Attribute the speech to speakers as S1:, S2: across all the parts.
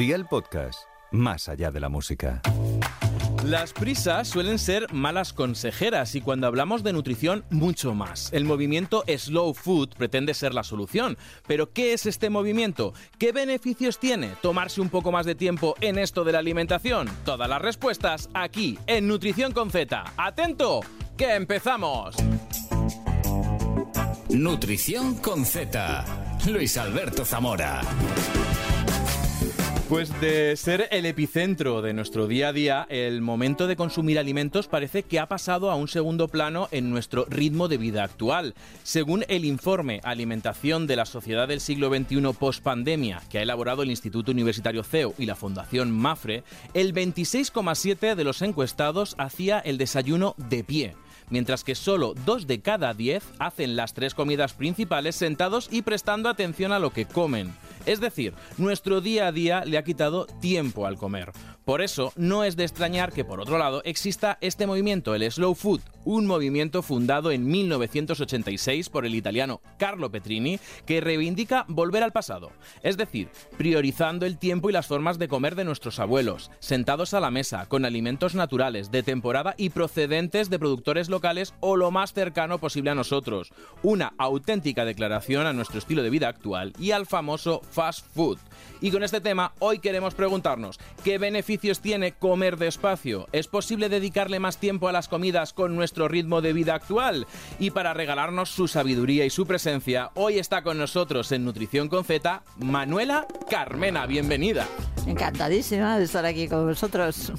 S1: Día el podcast, más allá de la música.
S2: Las prisas suelen ser malas consejeras y cuando hablamos de nutrición mucho más. El movimiento Slow Food pretende ser la solución. Pero ¿qué es este movimiento? ¿Qué beneficios tiene tomarse un poco más de tiempo en esto de la alimentación? Todas las respuestas aquí en Nutrición con Z. ¡Atento! ¡Que empezamos!
S3: Nutrición con Z. Luis Alberto Zamora.
S2: Pues de ser el epicentro de nuestro día a día, el momento de consumir alimentos parece que ha pasado a un segundo plano en nuestro ritmo de vida actual. Según el informe Alimentación de la Sociedad del Siglo XXI post-pandemia que ha elaborado el Instituto Universitario CEU y la Fundación MAFRE, el 26,7 de los encuestados hacía el desayuno de pie mientras que solo dos de cada diez hacen las tres comidas principales sentados y prestando atención a lo que comen. Es decir, nuestro día a día le ha quitado tiempo al comer. Por eso, no es de extrañar que, por otro lado, exista este movimiento, el Slow Food, un movimiento fundado en 1986 por el italiano Carlo Petrini, que reivindica volver al pasado, es decir, priorizando el tiempo y las formas de comer de nuestros abuelos, sentados a la mesa, con alimentos naturales, de temporada y procedentes de productores locales o lo más cercano posible a nosotros. Una auténtica declaración a nuestro estilo de vida actual y al famoso fast food. Y con este tema, hoy queremos preguntarnos, ¿qué beneficios tiene comer despacio? ¿Es posible dedicarle más tiempo a las comidas con nuestro ritmo de vida actual? Y para regalarnos su sabiduría y su presencia, hoy está con nosotros en Nutrición con Z, Manuela Carmena, bienvenida.
S4: Encantadísima de estar aquí con vosotros.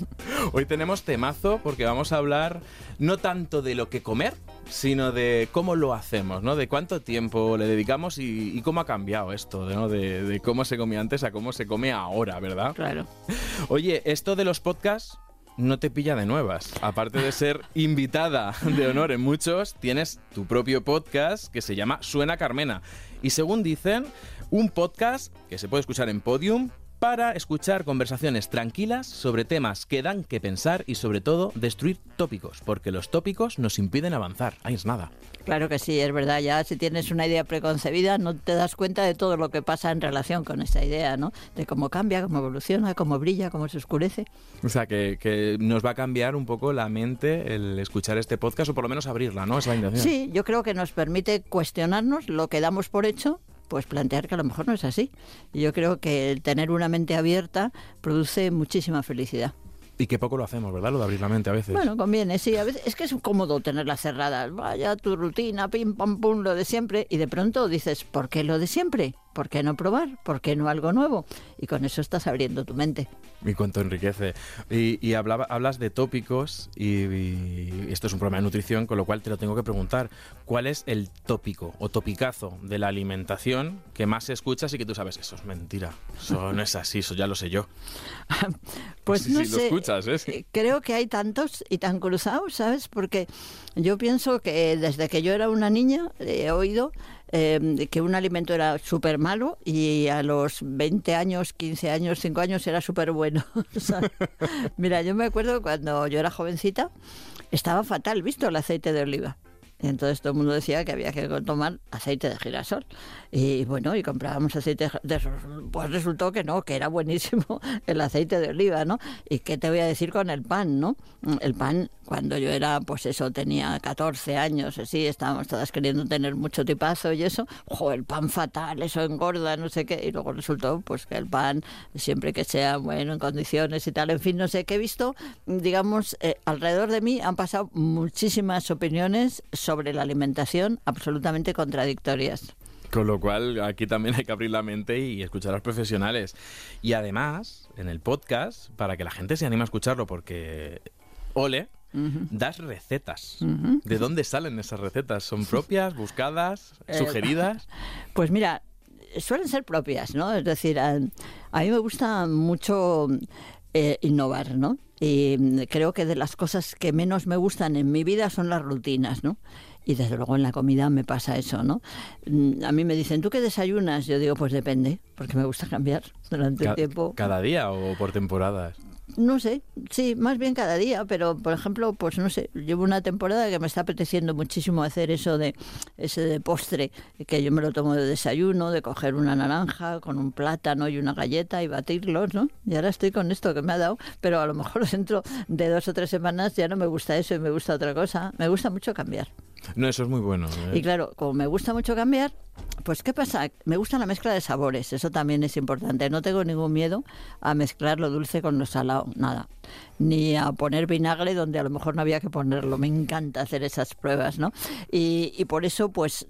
S2: Hoy tenemos temazo porque vamos a hablar no tanto de lo que comer, sino de cómo lo hacemos, ¿no? De cuánto tiempo le dedicamos y, y cómo ha cambiado esto, ¿no? De, de, cómo se comía antes a cómo se come ahora, ¿verdad?
S4: Claro.
S2: Oye, esto de los podcasts no te pilla de nuevas. Aparte de ser invitada de honor en muchos, tienes tu propio podcast que se llama Suena Carmena. Y según dicen, un podcast que se puede escuchar en Podium, para escuchar conversaciones tranquilas sobre temas que dan que pensar y sobre todo destruir tópicos, porque los tópicos nos impiden avanzar. Ahí es nada.
S4: Claro que sí, es verdad. Ya si tienes una idea preconcebida no te das cuenta de todo lo que pasa en relación con esa idea, ¿no? De cómo cambia, cómo evoluciona, cómo brilla, cómo se oscurece.
S2: O sea, que, que nos va a cambiar un poco la mente el escuchar este podcast o por lo menos abrirla, ¿no? Es la intención.
S4: Sí, yo creo que nos permite cuestionarnos lo que damos por hecho pues plantear que a lo mejor no es así. Y yo creo que el tener una mente abierta produce muchísima felicidad.
S2: Y que poco lo hacemos, ¿verdad? Lo de abrir la mente a veces.
S4: Bueno, conviene, sí. A veces es que es cómodo tenerla cerrada. Vaya tu rutina, pim, pam, pum, lo de siempre. Y de pronto dices, ¿por qué lo de siempre? ¿Por qué no probar? ¿Por qué no algo nuevo? Y con eso estás abriendo tu mente.
S2: Y cuánto enriquece. Y, y hablaba, hablas de tópicos y, y, esto es un programa de nutrición, con lo cual te lo tengo que preguntar. ¿Cuál es el tópico o topicazo de la alimentación que más escuchas y que tú sabes, eso es mentira, eso no es así, eso ya lo sé yo?
S4: pues
S2: sí,
S4: no
S2: sí,
S4: sé.
S2: lo escuchas, ¿eh?
S4: Creo que hay tantos y tan cruzados, ¿sabes? Porque yo pienso que desde que yo era una niña he oído eh, que un alimento era súper malo y a los 20 años, 15 años, 5 años era súper bueno. mira, yo me acuerdo cuando yo era jovencita, estaba fatal visto el aceite de oliva. Entonces todo el mundo decía que había que tomar aceite de girasol. Y bueno, y comprábamos aceite de Pues resultó que no, que era buenísimo el aceite de oliva, ¿no? Y qué te voy a decir con el pan, ¿no? El pan, cuando yo era, pues eso, tenía 14 años, así, estábamos todas queriendo tener mucho tipazo y eso. ¡Jo, el pan fatal, eso engorda, no sé qué! Y luego resultó, pues que el pan, siempre que sea bueno, en condiciones y tal, en fin, no sé qué he visto, digamos, eh, alrededor de mí han pasado muchísimas opiniones sobre la alimentación absolutamente contradictorias.
S2: Con lo cual, aquí también hay que abrir la mente y escuchar a los profesionales. Y además, en el podcast, para que la gente se anime a escucharlo, porque ole, uh -huh. das recetas. Uh -huh. ¿De dónde salen esas recetas? ¿Son propias, buscadas, eh, sugeridas?
S4: Pues mira, suelen ser propias, ¿no? Es decir, a, a mí me gusta mucho eh, innovar, ¿no? Y creo que de las cosas que menos me gustan en mi vida son las rutinas, ¿no? Y desde luego en la comida me pasa eso, ¿no? A mí me dicen, ¿tú qué desayunas? Yo digo, pues depende, porque me gusta cambiar durante
S2: Ca
S4: el tiempo.
S2: ¿Cada día o por temporadas?
S4: No sé, sí, más bien cada día, pero por ejemplo, pues no sé, llevo una temporada que me está apeteciendo muchísimo hacer eso de ese de postre, que yo me lo tomo de desayuno, de coger una naranja con un plátano y una galleta y batirlos, ¿no? Y ahora estoy con esto que me ha dado, pero a lo mejor dentro de dos o tres semanas ya no me gusta eso y me gusta otra cosa. Me gusta mucho cambiar.
S2: No, eso es muy bueno. ¿eh?
S4: Y claro, como me gusta mucho cambiar, pues ¿qué pasa? Me gusta la mezcla de sabores, eso también es importante. No tengo ningún miedo a mezclar lo dulce con lo salado, nada. Ni a poner vinagre donde a lo mejor no había que ponerlo. Me encanta hacer esas pruebas, ¿no? Y, y por eso, pues,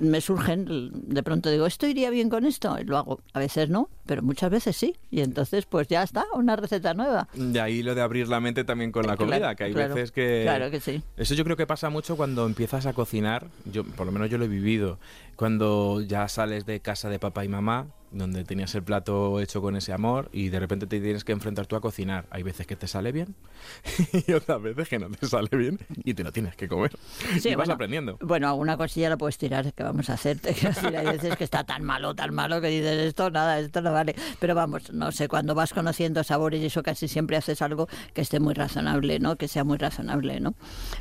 S4: me surgen, de pronto digo, ¿esto iría bien con esto? Y lo hago. A veces no, pero muchas veces sí. Y entonces, pues ya está, una receta nueva.
S2: De ahí lo de abrir la mente también con la
S4: Claro,
S2: comida, que hay
S4: claro.
S2: veces que...
S4: Claro que sí.
S2: Eso yo creo que pasa mucho cuando empiezas a cocinar, yo por lo menos yo lo he vivido, cuando ya sales de casa de papá y mamá, donde tenías el plato hecho con ese amor y de repente te tienes que enfrentar tú a cocinar. Hay veces que te sale bien y otras veces que no te sale bien y te lo tienes que comer.
S4: Sí,
S2: y vas
S4: bueno,
S2: aprendiendo.
S4: Bueno, alguna cosilla la puedes tirar, que vamos a hacer. Te quiero decir, hay veces que está tan malo, tan malo que dices esto, nada, esto no vale. Pero vamos, no sé, cuando vas conociendo sabores y eso casi siempre haces algo que esté muy razonable, ¿no? Que sea muy razonable, ¿no?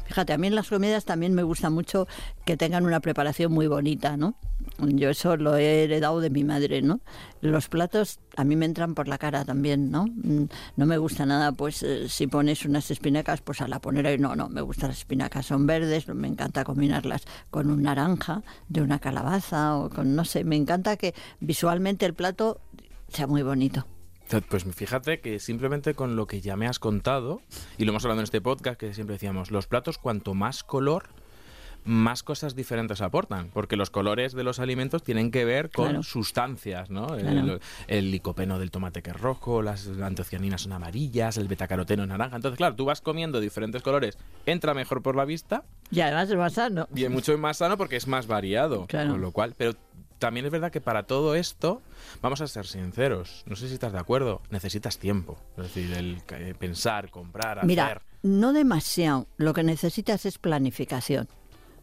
S4: Fíjate, a mí en las comidas también me gusta mucho que tengan una preparación muy bonita, ¿no? Yo eso lo he heredado de mi madre, ¿no? Los platos a mí me entran por la cara también, ¿no? Mm, No me gusta nada, pues eh, si pones unas espinacas, pues a la poner ahí, no, no, me gustan las espinacas, son verdes, me encanta combinarlas con un naranja, de una calabaza o con, no sé, me encanta que visualmente el plato sea muy bonito.
S2: Pues fíjate que simplemente con lo que ya me has contado, y lo hemos hablado en este podcast, que siempre decíamos, los platos cuanto más color, más cosas diferentes aportan, porque los colores de los alimentos tienen que ver con
S4: Claro.
S2: sustancias, ¿no? El,
S4: Claro.
S2: el licopeno del tomate que es rojo, las antocianinas son amarillas, el betacaroteno es naranja. Entonces, claro, tú vas comiendo diferentes colores, entra mejor por la vista
S4: Y además es más sano.
S2: y es mucho más sano porque es más variado,
S4: Claro.
S2: con lo cual, pero también es verdad que para todo esto, vamos a ser sinceros, no sé si estás de acuerdo, necesitas tiempo, es decir, el pensar, comprar, hacer.
S4: Mira, no demasiado. Lo que necesitas es planificación.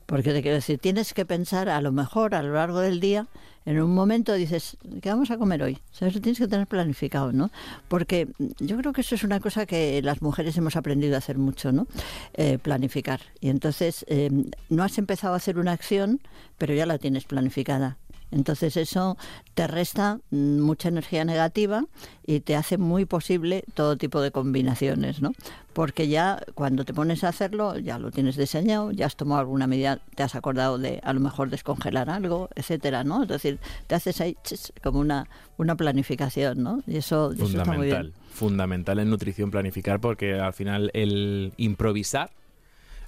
S4: Porque te quiero decir, tienes que pensar a lo mejor a lo largo del día, en un momento dices, ¿qué vamos a comer hoy? ¿Sabes? Lo tienes que tener planificado, ¿no? Porque yo creo que eso es una cosa que las mujeres hemos aprendido a hacer mucho, ¿no? Eh, planificar. Y entonces eh, no has empezado a hacer una acción, pero ya la tienes planificada. Entonces eso te resta mucha energía negativa y te hace muy posible todo tipo de combinaciones, ¿no? Porque ya cuando te pones a hacerlo, ya lo tienes diseñado, ya has tomado alguna medida, te has acordado de a lo mejor descongelar algo, etcétera, ¿no? Es decir, te haces ahí como una, una planificación, ¿no? Y eso, está muy
S2: Fundamental,
S4: bien.
S2: fundamental en nutrición planificar porque al final el improvisar,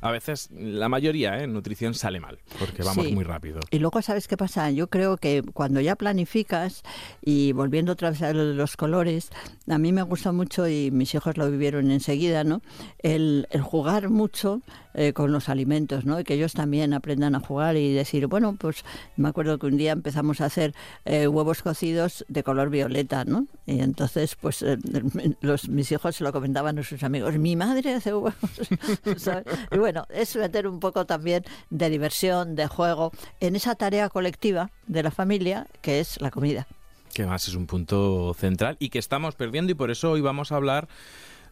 S2: a veces, la mayoría ¿eh? en nutrición sale mal, porque vamos
S4: Sí.
S2: muy rápido.
S4: Y luego, ¿sabes qué pasa? Yo creo que cuando ya planificas, y volviendo otra vez a lo de los colores, a mí me gusta mucho, y mis hijos lo vivieron enseguida, ¿no? El, el jugar mucho eh, con los alimentos, ¿no? Y que ellos también aprendan a jugar y decir, bueno, pues me acuerdo que un día empezamos a hacer eh, huevos cocidos de color violeta, ¿no? Y entonces, pues eh, los, mis hijos se lo comentaban a sus amigos, mi madre hace huevos, ¿sabes? Y bueno, es meter un poco también de diversión, de juego, en esa tarea colectiva de la familia que es la comida.
S2: Que además es un punto central y que estamos perdiendo y por eso hoy vamos a hablar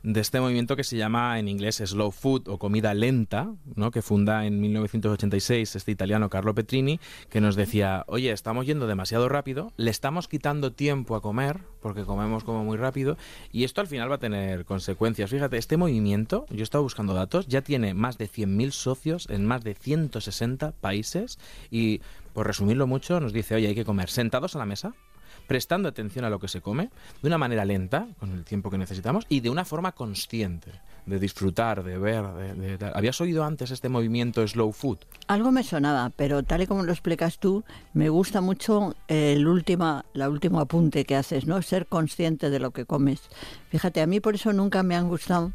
S2: de este movimiento que se llama en inglés slow food o comida lenta, ¿no? que funda en 1986 este italiano Carlo Petrini, que nos decía, oye, estamos yendo demasiado rápido, le estamos quitando tiempo a comer, porque comemos como muy rápido, y esto al final va a tener consecuencias. Fíjate, este movimiento, yo he estado buscando datos, ya tiene más de 100.000 socios en más de 160 países, y por resumirlo mucho, nos dice, oye, hay que comer sentados a la mesa, prestando atención a lo que se come, de una manera lenta, con el tiempo que necesitamos, y de una forma consciente, de disfrutar, de ver. De, ¿Habías oído antes este movimiento slow food?
S4: Algo me sonaba, pero tal y como lo explicas tú, me gusta mucho el última, la último apunte que haces, ¿no? Ser consciente de lo que comes. Fíjate, a mí por eso nunca me han gustado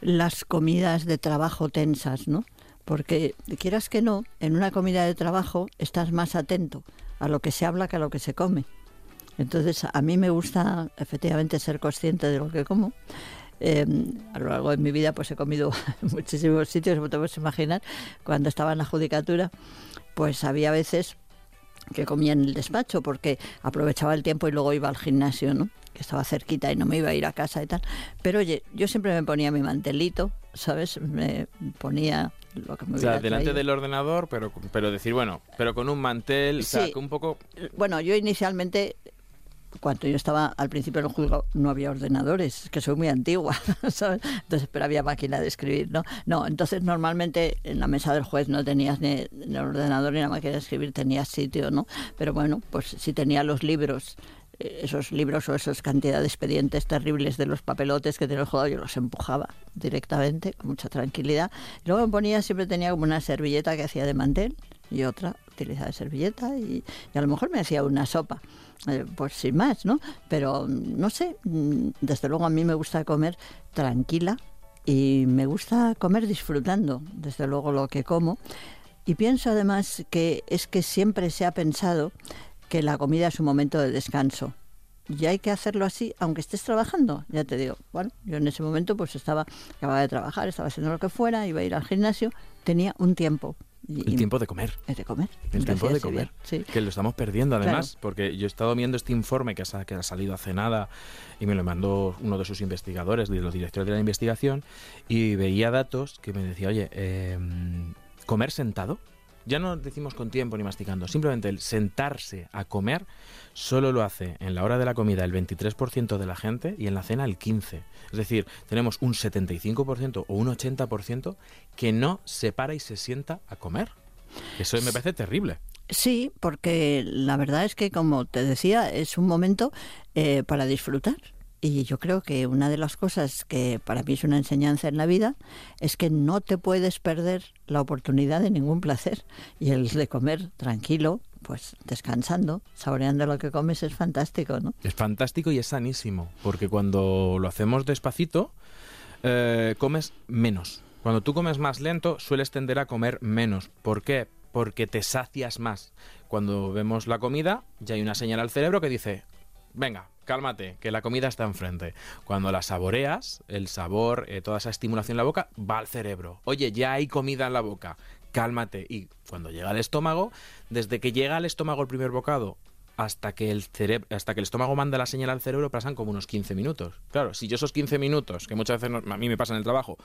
S4: las comidas de trabajo tensas, ¿no? Porque quieras que no, en una comida de trabajo estás más atento a lo que se habla que a lo que se come. Entonces, a mí me gusta efectivamente ser consciente de lo que como. Eh, a lo largo de mi vida pues he comido en muchísimos sitios, como te puedes imaginar. Cuando estaba en la judicatura, pues había veces que comía en el despacho porque aprovechaba el tiempo y luego iba al gimnasio, ¿no? que estaba cerquita y no me iba a ir a casa y tal. Pero oye, yo siempre me ponía mi mantelito, ¿sabes? Me ponía lo que me
S2: O sea, delante
S4: traído.
S2: del ordenador, pero, pero decir, bueno, pero con un mantel, o sea,
S4: Sí.
S2: que un poco...
S4: Bueno, yo inicialmente, cuando yo estaba al principio en el juzgado, no había ordenadores, que soy muy antigua. Entonces, pero había máquina de escribir, ¿no? No, entonces normalmente en la mesa del juez no tenías ni ordenador ni la máquina de escribir, tenías sitio, ¿no? Pero bueno, pues si tenía los libros, eh, esos libros o esas cantidad de expedientes terribles de los papelotes que tenía el juzgado, yo los empujaba directamente, con mucha tranquilidad. Luego me ponía, siempre tenía como una servilleta que hacía de mantel y otra utilizaba de servilleta y a lo mejor me hacía una sopa. Eh, pues sin más, ¿no? Pero mm, no sé, mm, desde luego a mí me gusta comer tranquila y me gusta comer disfrutando, desde luego, lo que como. Y pienso además que es que siempre se ha pensado que la comida es un momento de descanso. Y hay que hacerlo así, aunque estés trabajando. Ya te digo, bueno, yo en ese momento pues estaba, acababa de trabajar, estaba haciendo lo que fuera, iba a ir al gimnasio, tenía un tiempo. Y-
S2: El tiempo de comer.
S4: es de comer.
S2: El tiempo de comer.
S4: sí.
S2: Que lo estamos perdiendo además,
S4: Claro.
S2: porque yo he estado viendo este informe que, sa- que ha salido hace nada y me lo mandó uno de sus investigadores, de los directores de la investigación, y veía datos que me decía, oye, eh, comer sentado, ya no decimos con tiempo ni masticando, simplemente el sentarse a comer solo lo hace en la hora de la comida el 23% de la gente y en la cena el 15%. Es decir, tenemos un 75% o un 80% que no se para y se sienta a comer. Eso me parece terrible.
S4: Sí, porque la verdad es que, como te decía, es un momento eh, para disfrutar. Y yo creo que una de las cosas que para mí es una enseñanza en la vida es que no te puedes perder la oportunidad de ningún placer. Y el de comer tranquilo, pues descansando, saboreando lo que comes es fantástico, ¿no?
S2: Es fantástico y es sanísimo, porque cuando lo hacemos despacito, eh, comes menos. Cuando tú comes más lento, sueles tender a comer menos. ¿Por qué? Porque te sacias más. Cuando vemos la comida, ya hay una señal al cerebro que dice, venga, cálmate, que la comida está enfrente. Cuando la saboreas, el sabor, eh, toda esa estimulación en la boca, va al cerebro. Oye, ya hay comida en la boca, cálmate. Y cuando llega al estómago, desde que llega al estómago el primer bocado hasta que el cerebro, hasta que el estómago manda la señal al cerebro pasan como unos 15 minutos. Claro, si yo esos 15 minutos, que muchas veces a mí me pasa en el trabajo,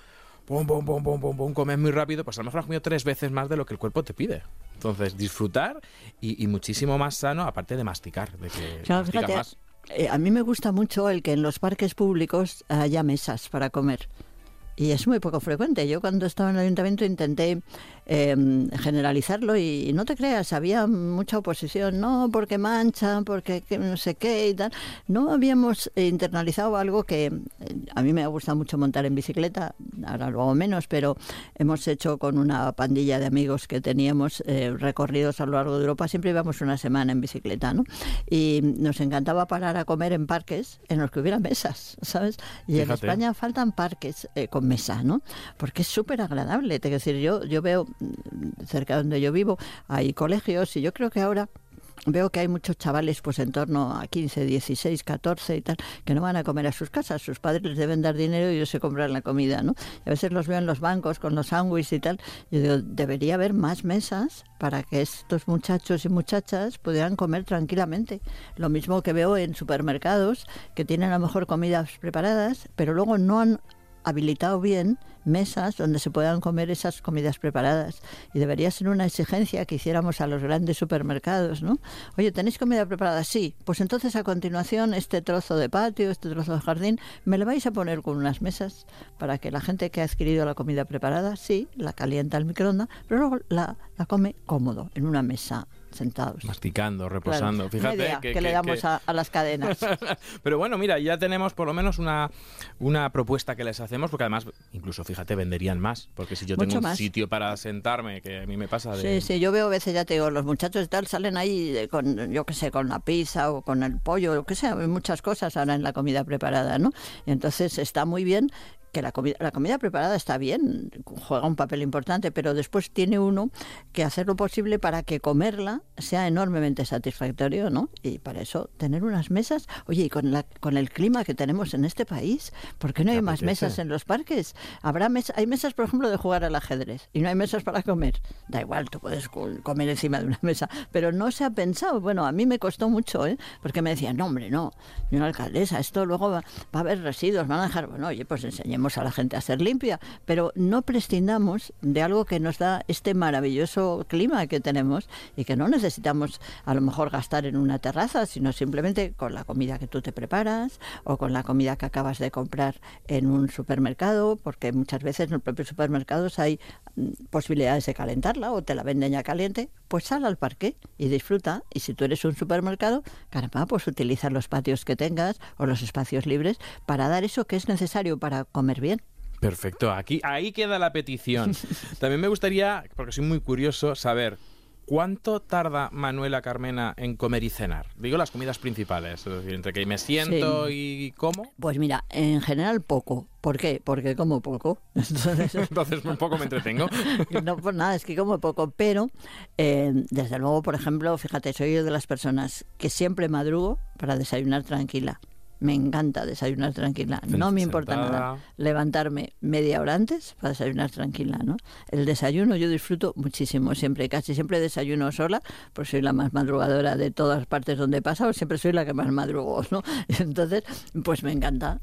S2: pum, pum, pum, pum, pum, pum, comes muy rápido, pues a lo mejor has comido tres veces más de lo que el cuerpo te pide. Entonces, disfrutar y, y muchísimo más sano, aparte de masticar, de que
S4: Claro,
S2: masticas
S4: fíjate,
S2: más.
S4: eh, a mí me gusta mucho el que en los parques públicos haya mesas para comer. Y es muy poco frecuente. Yo cuando estaba en el ayuntamiento intenté eh, generalizarlo y, no te creas, había mucha oposición. No, porque mancha, porque que no sé qué y tal. No habíamos internalizado algo que eh, a mí me gusta mucho montar en bicicleta, ahora lo hago menos, pero hemos hecho con una pandilla de amigos que teníamos eh, recorridos a lo largo de Europa, siempre íbamos una semana en bicicleta, ¿no? Y nos encantaba parar a comer en parques en los que hubiera mesas, ¿sabes? Y en. España faltan parques eh, con mesa, ¿no? Porque es súper agradable. Te decir, yo, yo veo mm, cerca de donde yo vivo hay colegios y yo creo que ahora veo que hay muchos chavales pues en torno a 15, 16, 14 y tal, que no van a comer a sus casas. Sus padres les deben dar dinero y ellos se compran la comida, ¿no? Y a veces los veo en los bancos con los sándwiches y tal. Yo digo, debería haber más mesas para que estos muchachos y muchachas pudieran comer tranquilamente. Lo mismo que veo en supermercados que tienen a lo mejor comidas preparadas, pero luego no han habilitado bien mesas donde se puedan comer esas comidas preparadas. Y debería ser una exigencia que hiciéramos a los grandes supermercados, ¿no? Oye, ¿tenéis comida preparada? Sí. Pues entonces a continuación este trozo de patio, este trozo de jardín, me lo vais a poner con unas mesas para que la gente que ha adquirido la comida preparada, sí, la calienta al microondas, pero luego la, la come cómodo, en una mesa, sentados.
S2: Masticando, reposando. Fíjate que,
S4: que le damos
S2: que-
S4: A, a las cadenas.
S2: Pero bueno, mira, ya tenemos por lo menos una, una propuesta que les hacemos, porque además, incluso fíjate, venderían más. Porque si yo
S4: Mucho
S2: tengo un
S4: más.
S2: sitio para sentarme, que a mí me pasa de.
S4: Sí, sí, yo veo a veces, ya te digo, los muchachos y tal salen ahí de- con, yo qué sé, con la pizza o con el pollo, lo que sea, muchas cosas ahora en la comida preparada, ¿no? Y entonces está muy bien que la comida, la comida preparada está bien, juega un papel importante, pero después tiene uno que hacer lo posible para que comerla sea enormemente satisfactorio, ¿no? Y para eso tener unas mesas, oye, y con, la, con el clima que tenemos en este país, ¿por qué no hay más mesas en los parques? Habrá mes, hay mesas, por ejemplo, de jugar al ajedrez y no hay mesas para comer. Da igual, tú puedes comer encima de una mesa, pero no se ha pensado. Bueno, a mí me costó mucho, ¿eh? Porque me decían, no, hombre, no, una alcaldesa, esto luego va, va a haber residuos, van a dejar, bueno, oye, pues enseñemos a la gente a ser limpia, pero no prescindamos de algo que nos da este maravilloso clima que tenemos y que no necesitamos a lo mejor gastar en una terraza, sino simplemente con la comida que tú te preparas o con la comida que acabas de comprar en un supermercado, porque muchas veces en los propios supermercados hay mm, posibilidades de calentarla o te la venden ya caliente, pues sal al parque y disfruta. Y si tú eres un supermercado, caramba, pues utiliza los patios que tengas o los espacios libres para dar eso que es necesario para comer bien.
S2: Perfecto, aquí ahí queda la petición. También me gustaría, porque soy muy curioso, saber ¿Cuánto tarda Manuela Carmena en comer y cenar? Digo las comidas principales, es decir, entre que me siento y como.
S4: Pues mira, en general poco. ¿Por qué? Porque como poco.
S2: Entonces, un poco me entretengo.
S4: no, pues nada, es que como poco. Pero, eh, desde luego, por ejemplo, fíjate, soy de las personas que siempre madrugo para desayunar tranquila. Me encanta desayunar tranquila. No me importa nada levantarme media hora antes para desayunar tranquila, ¿no? El desayuno yo disfruto muchísimo, siempre, casi siempre desayuno sola, porque soy la más madrugadora de todas partes donde he pasado, siempre soy la que más madrugo, ¿no? Entonces, pues me encanta.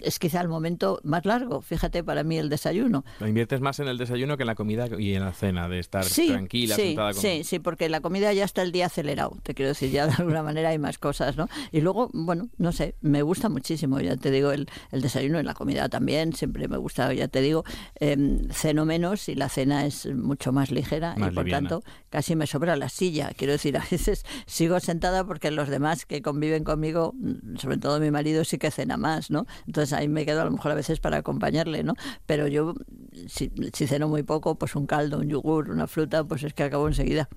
S4: Es, quizá el momento más largo, fíjate, para mí el desayuno.
S2: Lo inviertes más en el desayuno que en la comida y en la cena, de estar tranquila,
S4: sí,
S2: sentada
S4: con... Sí, sí, porque la comida ya está el día acelerado, te quiero decir, ya de alguna manera hay más cosas, ¿no? Y luego, bueno, no sé, me gusta muchísimo, ya te digo, el, desayuno y la comida también, siempre me gusta, ya te digo, eh, ceno menos y la cena es mucho más ligera y por tanto casi me sobra la silla. Quiero decir, a veces sigo sentada porque los demás que conviven conmigo, sobre todo mi marido, sí que cena más, ¿no? Entonces ahí me quedo a lo mejor a veces para acompañarle, ¿no? Pero yo, si, si ceno muy poco, pues un caldo, un yogur, una fruta, pues es que acabo enseguida.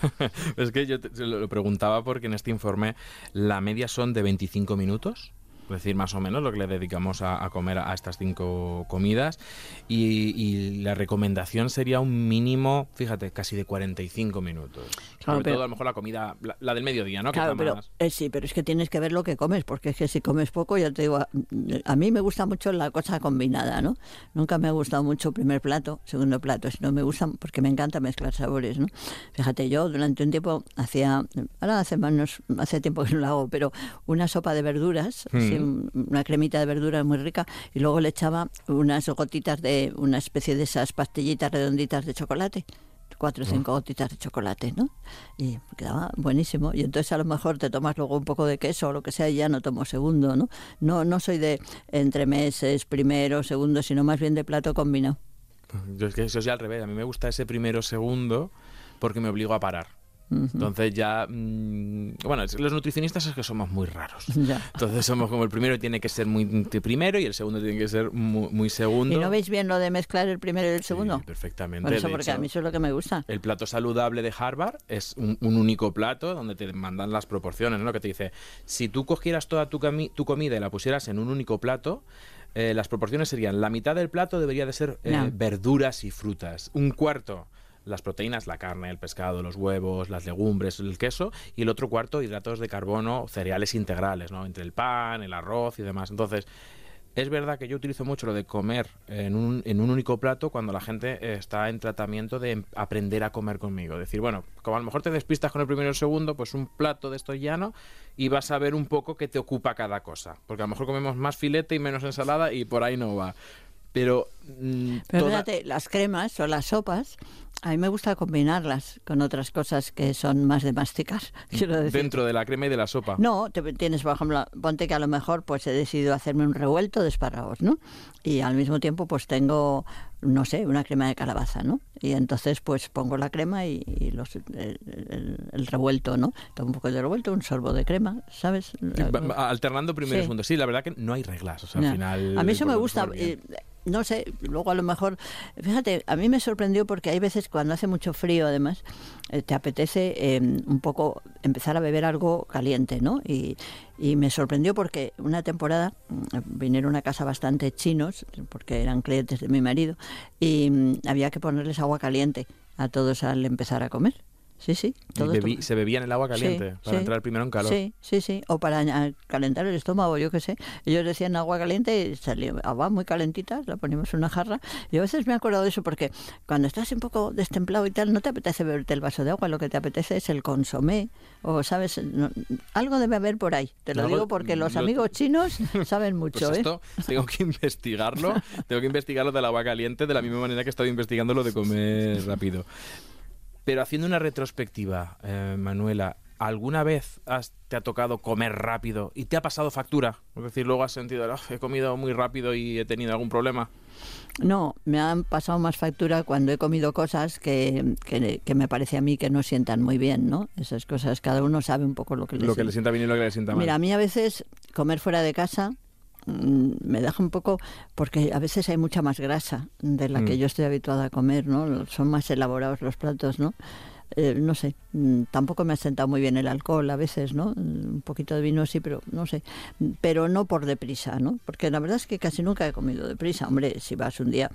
S2: es que yo te, lo preguntaba porque en este informe la media son de 25 minutos es decir, más o menos lo que le dedicamos a, comer a estas cinco comidas. Y, la recomendación sería un mínimo, fíjate, casi de 45 minutos. Sobre todo, a lo mejor la comida, la, del mediodía, ¿no?
S4: Claro, pero eh, sí, pero es que tienes que ver lo que comes, porque es que si comes poco, ya te digo, a, mí me gusta mucho la cosa combinada, ¿no? Nunca me ha gustado mucho primer plato, segundo plato, sino me gusta porque me encanta mezclar sabores, ¿no? Fíjate, yo durante un tiempo hacía, ahora hace menos, hace tiempo que no lo hago, pero una sopa de verduras, una cremita de verdura muy rica y luego le echaba unas gotitas de una especie de esas pastillitas redonditas de chocolate cuatro o cinco ah. gotitas de chocolate, ¿no? Y quedaba buenísimo. Y entonces a lo mejor te tomas luego un poco de queso o lo que sea y ya no tomo segundo, ¿no? No, no soy de entre meses, primero, segundo, sino más bien de plato combinado.
S2: Yo es que eso es ya al revés. A mí me gusta ese primero, segundo porque me obligo a parar. Entonces ya, mm, bueno, los nutricionistas es que somos muy raros. Entonces somos como el primero tiene que ser muy primero y el segundo tiene que ser muy, segundo.
S4: ¿Y no veis bien lo de mezclar el primero y el segundo?
S2: Sí, perfectamente.
S4: Por eso, porque a mí eso es lo que me gusta.
S2: El plato saludable de Harvard es un, único plato donde te mandan las proporciones, ¿no? Que te dice, si tú cogieras toda tu, tu comida y la pusieras en un único plato, eh, las proporciones serían la mitad del plato debería de ser eh, verduras y frutas, un cuarto las proteínas, la carne, el pescado, los huevos, las legumbres, el queso, y el otro cuarto, hidratos de carbono, cereales integrales, ¿no? Entre el pan, el arroz y demás. Entonces, es verdad que yo utilizo mucho lo de comer en un, en un único plato cuando la gente está en tratamiento de aprender a comer conmigo. Decir, bueno, como a lo mejor te despistas con el primero y el segundo, pues un plato de esto llano y vas a ver un poco qué te ocupa cada cosa. Porque a lo mejor comemos más filete y menos ensalada y por ahí no va. Pero,
S4: mm, fíjate, las cremas o las sopas, a mí me gusta combinarlas con otras cosas que son más de masticar.
S2: Dentro de la crema y de la sopa.
S4: No, tienes, por ejemplo, ponte que a lo mejor pues he decidido hacerme un revuelto de espárragos, ¿no? Y al mismo tiempo pues tengo, no sé, una crema de calabaza, ¿no? Y entonces pues pongo la crema y, los, el, revuelto, ¿no? Tomo un poco de revuelto, un sorbo de crema, ¿sabes?
S2: Alternando primero y segundo. Sí, la verdad que no hay reglas, o sea, al final...
S4: A mí eso me gusta no sé, luego a lo mejor, fíjate, a mí me sorprendió porque hay veces cuando hace mucho frío además, te apetece eh, un poco empezar a beber algo caliente, ¿no? Y, y me sorprendió porque una temporada mm, vinieron a casa bastante chinos, porque eran clientes de mi marido, y mm, había que ponerles agua caliente a todos al empezar a comer. Sí, sí.
S2: Y
S4: todo
S2: bebí-
S4: esto-
S2: se bebían el agua caliente
S4: Sí,
S2: para
S4: sí.
S2: entrar primero en calor.
S4: Sí, sí, sí. O para calentar el estómago, yo qué sé. Ellos decían agua caliente y salía agua muy calentita, la poníamos en una jarra. Y a veces me he acordado de eso porque cuando estás un poco destemplado y tal, no te apetece beberte el vaso de agua, lo que te apetece es el consomé. O, ¿sabes? No- algo debe haber por ahí. Te lo digo porque los
S2: lo-
S4: amigos chinos saben
S2: Pues
S4: mucho, ¿eh?
S2: esto tengo que investigarlo, tengo que investigarlo del agua caliente de la misma manera que he estado investigando lo de comer rápido. Pero haciendo una retrospectiva, eh, Manuela, ¿alguna vez has- te ha tocado comer rápido y te ha pasado factura? Es decir, luego has sentido, "Ah, he comido muy rápido y he tenido algún problema.
S4: No, me han pasado más factura cuando he comido cosas que, que, que me parece a mí que no sientan muy bien, ¿no? Esas cosas, cada uno sabe un poco lo que le
S2: Lo que
S4: sienta.
S2: le sienta bien y lo que le sienta mal.
S4: Mira, a mí a veces comer fuera de casa me deja un poco, porque a veces hay mucha más grasa de la que
S2: Mm.
S4: yo estoy habituada a comer, ¿no? Son más elaborados los platos, ¿no? Eh, no sé, mm, tampoco me ha sentado muy bien el alcohol a veces, ¿no? Un poquito de vino sí, pero no sé. Pero no por deprisa, ¿no? Porque la verdad es que casi nunca he comido deprisa. Hombre, si vas un día,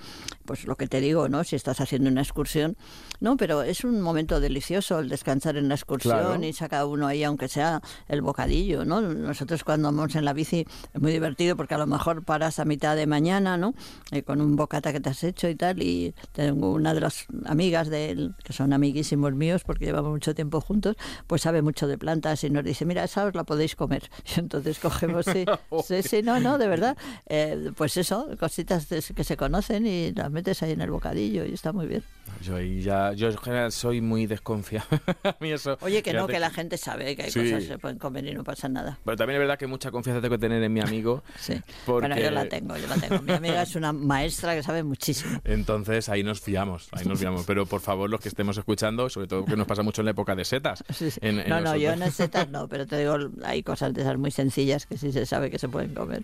S4: pues lo que te digo, ¿no? Si estás haciendo una excursión, no, pero es un momento delicioso el descansar en la excursión
S2: Claro.
S4: y saca uno ahí, aunque sea el bocadillo, ¿no? Nosotros cuando vamos en la bici es muy divertido porque a lo mejor paras a mitad de mañana, ¿no? Eh, con un bocata que te has hecho y tal, y tengo una de las amigas de él, que son amiguísimos míos porque llevamos mucho tiempo juntos, pues sabe mucho de plantas y nos dice, mira, esa os la podéis comer. Y entonces cogemos, sí, sí, sí, no, no, de verdad, eh, pues eso, cositas que se conocen y las metes ahí en el bocadillo y está muy bien.
S2: Yo, ahí ya, yo en general soy muy desconfiado. a mí eso,
S4: Oye, que no, que la gente sabe que hay
S2: Sí.
S4: cosas que se pueden comer y no pasa nada.
S2: Pero también es verdad que mucha confianza tengo que tener en mi amigo.
S4: Sí.
S2: Porque-
S4: Bueno, yo la tengo, yo la tengo. Mi amiga es una maestra que sabe muchísimo.
S2: Entonces ahí nos fiamos, ahí nos fiamos. Pero por favor, los que estemos escuchando, sobre todo que nos pasa mucho en la época de setas.
S4: Sí, sí.
S2: en- en
S4: no, no, yo en setas no, pero te digo, hay cosas de esas muy sencillas que sí se sabe que se pueden comer.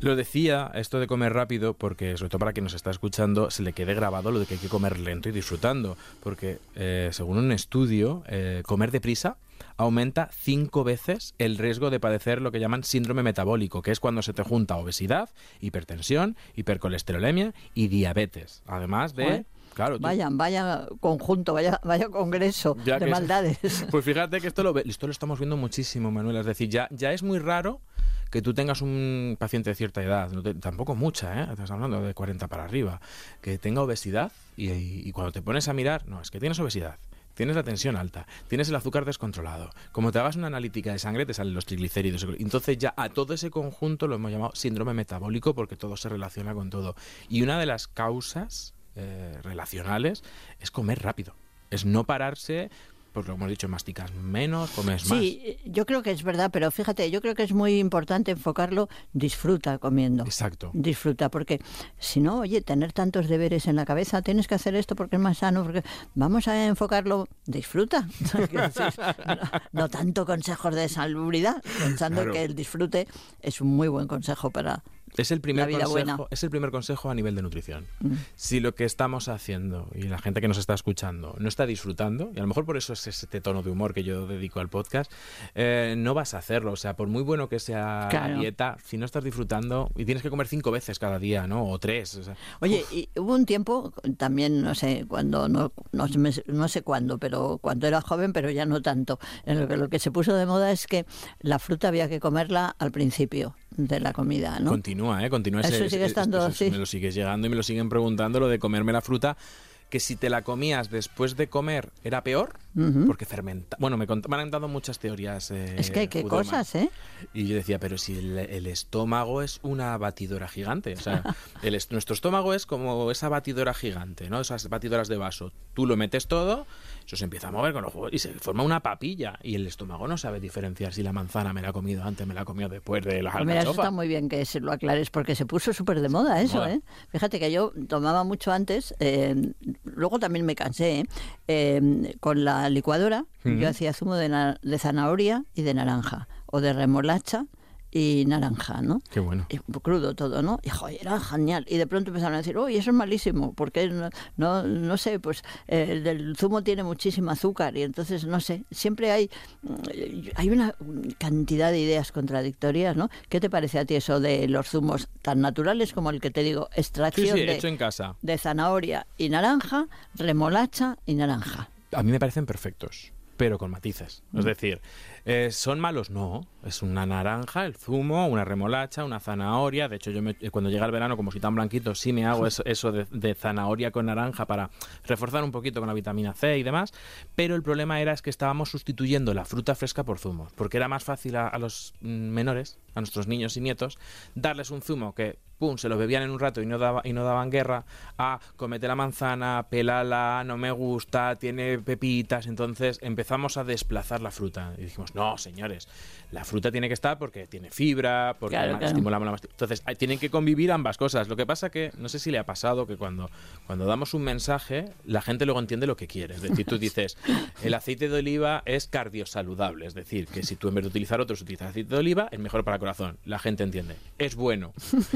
S2: Lo decía, esto de comer rápido, porque sobre todo para quien nos está escuchando, se le quede grabado lo de que hay que comer lento y disfrutando. Porque eh, según un estudio, eh, comer deprisa aumenta cinco veces el riesgo de padecer lo que llaman síndrome metabólico, que es cuando se te junta obesidad, hipertensión, hipercolesterolemia y diabetes. Además de... Tú-
S4: Vaya, conjunto, vaya, vaya congreso
S2: Ya
S4: de
S2: es-
S4: maldades.
S2: Pues fíjate que esto lo, esto lo estamos viendo muchísimo, Manuela. Es decir, ya, ya es muy raro que tú tengas un paciente de cierta edad, no te- tampoco mucha, ¿eh? estás hablando de 40 para arriba, que tenga obesidad y, y cuando te pones a mirar, no, es que tienes obesidad. Tienes la tensión alta, tienes el azúcar descontrolado. Como te hagas una analítica de sangre, te salen los triglicéridos. Entonces ya a todo ese conjunto lo hemos llamado síndrome metabólico porque todo se relaciona con todo. Y una de las causas eh, relacionales es comer rápido. Es no pararse, pues lo hemos dicho, masticas menos, comes más.
S4: Sí, yo creo que es verdad, pero fíjate, yo creo que es muy importante enfocarlo, disfruta comiendo.
S2: Exacto.
S4: Disfruta, porque si no, oye, tener tantos deberes en la cabeza, tienes que hacer esto porque es más sano, porque vamos a enfocarlo, disfruta. No, no tanto consejos de salubridad, pensando
S2: Claro.
S4: que el disfrute es un muy buen consejo para...
S2: Es el primer consejo,
S4: buena. Mm.
S2: es el primer consejo a nivel de nutrición. Si lo que estamos haciendo y la gente que nos está escuchando no está disfrutando, y a lo mejor por eso es este tono de humor que yo dedico al podcast, eh, no vas a hacerlo. O sea, por muy bueno que sea
S4: Claro.
S2: la dieta, si no estás disfrutando y tienes que comer cinco veces cada día, ¿no? O tres. o sea,
S4: Oye, y hubo un tiempo, también no sé cuándo, no, no, no sé cuándo, pero cuando era joven, pero ya no tanto, en lo que, lo que se puso de moda es que la fruta había que comerla al principio de la comida, ¿no?
S2: Continúa, ¿eh? Continúa
S4: Eso
S2: ese-
S4: sigue estando,
S2: eso
S4: sí.
S2: Me lo sigues llegando y me lo siguen preguntando lo de comerme la fruta. Que si te la comías después de comer era peor,
S4: Ujú.
S2: porque fermenta. Bueno, me, me han dado muchas teorías. eh,
S4: Es que hay que cosas, ¿eh?
S2: Y yo decía, pero si el, el estómago es una batidora gigante. O sea, el est- nuestro estómago es como esa batidora gigante, ¿no? Esas batidoras de vaso. Tú lo metes todo, eso se empieza a mover con los juegos y se forma una papilla. Y el estómago no sabe diferenciar si la manzana me la ha comido antes, me la ha comido después de las
S4: Pues mira, eso
S2: alcachofas.
S4: está muy bien que se lo aclares porque se puso súper de moda eso,
S2: Moda.
S4: ¿eh? Fíjate que yo tomaba mucho antes, eh, luego también me cansé, ¿eh? Eh, con la licuadora yo hacía zumo de, na- de zanahoria y de naranja, o de remolacha y naranja, ¿no?
S2: Qué bueno.
S4: Y crudo todo, ¿no? Y joder, era genial. Y de pronto empezaron a decir, uy, eso es malísimo, porque no, no, no sé, pues eh, el del zumo tiene muchísimo azúcar y entonces, no sé, siempre hay, mm, hay una cantidad de ideas contradictorias, ¿no? ¿Qué te parece a ti eso de los zumos tan naturales como el que te digo,
S2: Sí,
S4: extracción
S2: sí,
S4: de,
S2: hecho en casa.
S4: de zanahoria y naranja, remolacha y naranja?
S2: A mí me parecen perfectos, pero con matices.
S4: Mm.
S2: Es decir, eh, ¿son malos? No. Es una naranja, el zumo, una remolacha, una zanahoria. De hecho, yo me- cuando llega el verano, como soy tan blanquito, sí me hago eso, eso de, de zanahoria con naranja para reforzar un poquito con la vitamina C y demás. Pero el problema era es que estábamos sustituyendo la fruta fresca por zumos, porque era más fácil a, a los mm, menores, a nuestros niños y nietos, darles un zumo que pum, se lo bebían en un rato y no, daba, y no daban guerra, a comete la manzana, pelala, no me gusta, tiene pepitas, entonces empezamos a desplazar la fruta. Y dijimos, no, señores, la fruta tiene que estar porque tiene fibra, porque
S4: Claro, claro.
S2: estimulamos la masti- Entonces, hay- tienen que convivir ambas cosas. Lo que pasa que, no sé si le ha pasado que cuando, cuando damos un mensaje, la gente luego entiende lo que quiere. Es decir, tú dices, el aceite de oliva es cardiosaludable, es decir, que si tú en vez de utilizar otros utilizas aceite de oliva, es mejor para el corazón. La gente entiende. Es bueno.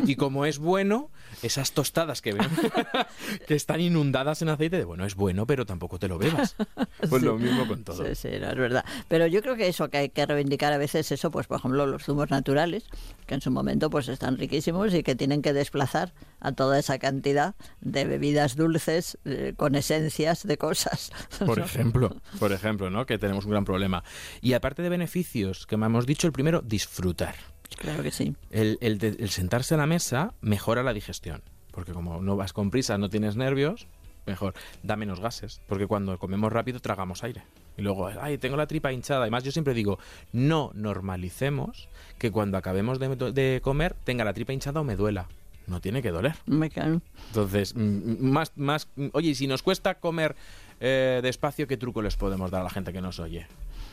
S2: Y como es bueno, esas tostadas que ven, que están inundadas en aceite, de bueno, es bueno, pero tampoco te lo bebas. Pues lo mismo con todo.
S4: Sí, sí, no, es verdad. Pero yo creo que eso, que hay que reivindicar a veces eso, pues por ejemplo los zumos naturales, que en su momento pues están riquísimos y que tienen que desplazar a toda esa cantidad de bebidas dulces eh, con esencias de cosas.
S2: Por ejemplo, por ejemplo, ¿no? Que tenemos un gran problema. Y aparte de beneficios, que me hemos dicho, el primero, disfrutar.
S4: Claro que sí.
S2: El, el de- el sentarse a la mesa mejora la digestión. Porque como no vas con prisa, no tienes nervios, mejor. Da menos gases. Porque cuando comemos rápido tragamos aire. Y luego, ay, tengo la tripa hinchada. Además, yo siempre digo, no normalicemos que cuando acabemos de, de comer tenga la tripa hinchada o me duela. No tiene que doler.
S4: Me ca-
S2: Entonces, mm, más, más, mm, oye, y si nos cuesta comer eh, despacio, ¿qué truco les podemos dar a la gente que nos oye?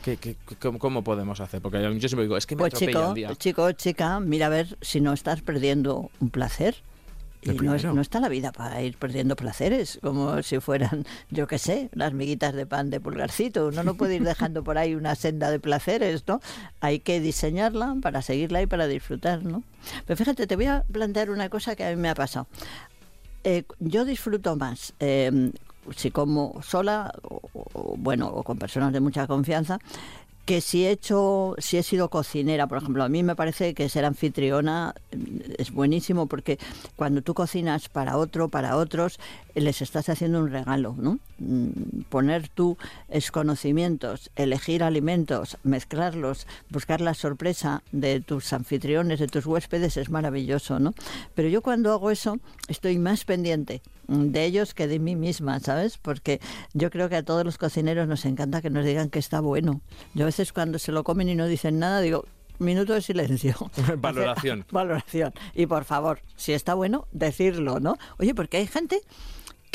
S2: ¿Qué, qué- cómo, cómo podemos hacer? Porque yo siempre digo, es que me
S4: Pues chico,
S2: un día.
S4: chico, chica, mira a ver si no estás perdiendo un placer. Y no, es- no está la vida para ir perdiendo placeres, como si fueran, yo qué sé, las miguitas de pan de pulgarcito. Uno no puede ir dejando por ahí una senda de placeres, ¿no? Hay que diseñarla para seguirla y para disfrutar, ¿no? Pero fíjate, te voy a plantear una cosa que a mí me ha pasado. Eh, yo disfruto más eh, si como sola o, o, bueno o con personas de mucha confianza que si he hecho, si he sido cocinera, por ejemplo, a mí me parece que ser anfitriona mm, es buenísimo porque cuando tú cocinas para otro, para otros, les estás haciendo un regalo, ¿no? Mm, Poner tus conocimientos, elegir alimentos, mezclarlos, buscar la sorpresa de tus anfitriones, de tus huéspedes es maravilloso, ¿no? Pero yo cuando hago eso estoy más pendiente de ellos que de mí misma, ¿sabes? Porque yo creo que a todos los cocineros nos encanta que nos digan que está bueno. Yo a veces cuando se lo comen y no dicen nada, digo, minuto de silencio.
S2: Valoración.
S4: Valoración. Y por favor, si está bueno, decirlo, ¿no? Oye, porque hay gente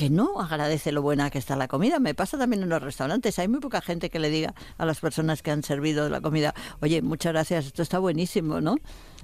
S4: que no agradece lo buena que está la comida. Me pasa también en los restaurantes. Hay muy poca gente que le diga a las personas que han servido la comida, oye, muchas gracias, esto está buenísimo, ¿no?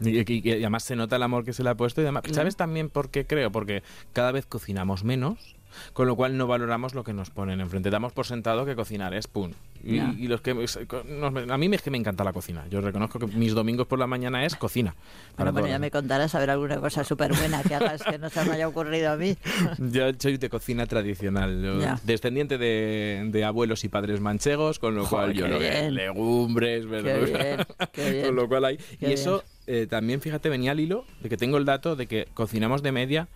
S2: Y, y- y además se nota el amor que se le ha puesto y demás. ¿Sabes también por qué creo? Porque cada vez cocinamos menos, con lo cual no valoramos lo que nos ponen enfrente. Damos por sentado que cocinar es pum. Y, los que a mí es que me encanta la cocina. Yo reconozco que mis domingos por la mañana es cocina.
S4: Bueno,
S2: Para
S4: bueno,
S2: todos.
S4: ya me contarás a ver alguna cosa súper buena que hagas que no se me haya ocurrido a mí.
S2: Yo soy de cocina tradicional, yo- descendiente de, de abuelos y padres manchegos, con lo
S4: Joder,
S2: cual yo lo que legumbres, verduras, con lo cual hay.
S4: Qué
S2: y eso eh, también, fíjate, venía al hilo de que tengo el dato de que cocinamos de media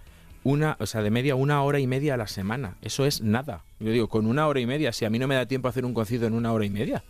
S2: una, o sea, de media una hora y media a la semana. Eso es nada. Yo digo, con una hora y media, si a mí no me da tiempo a hacer un cocido en una hora y media,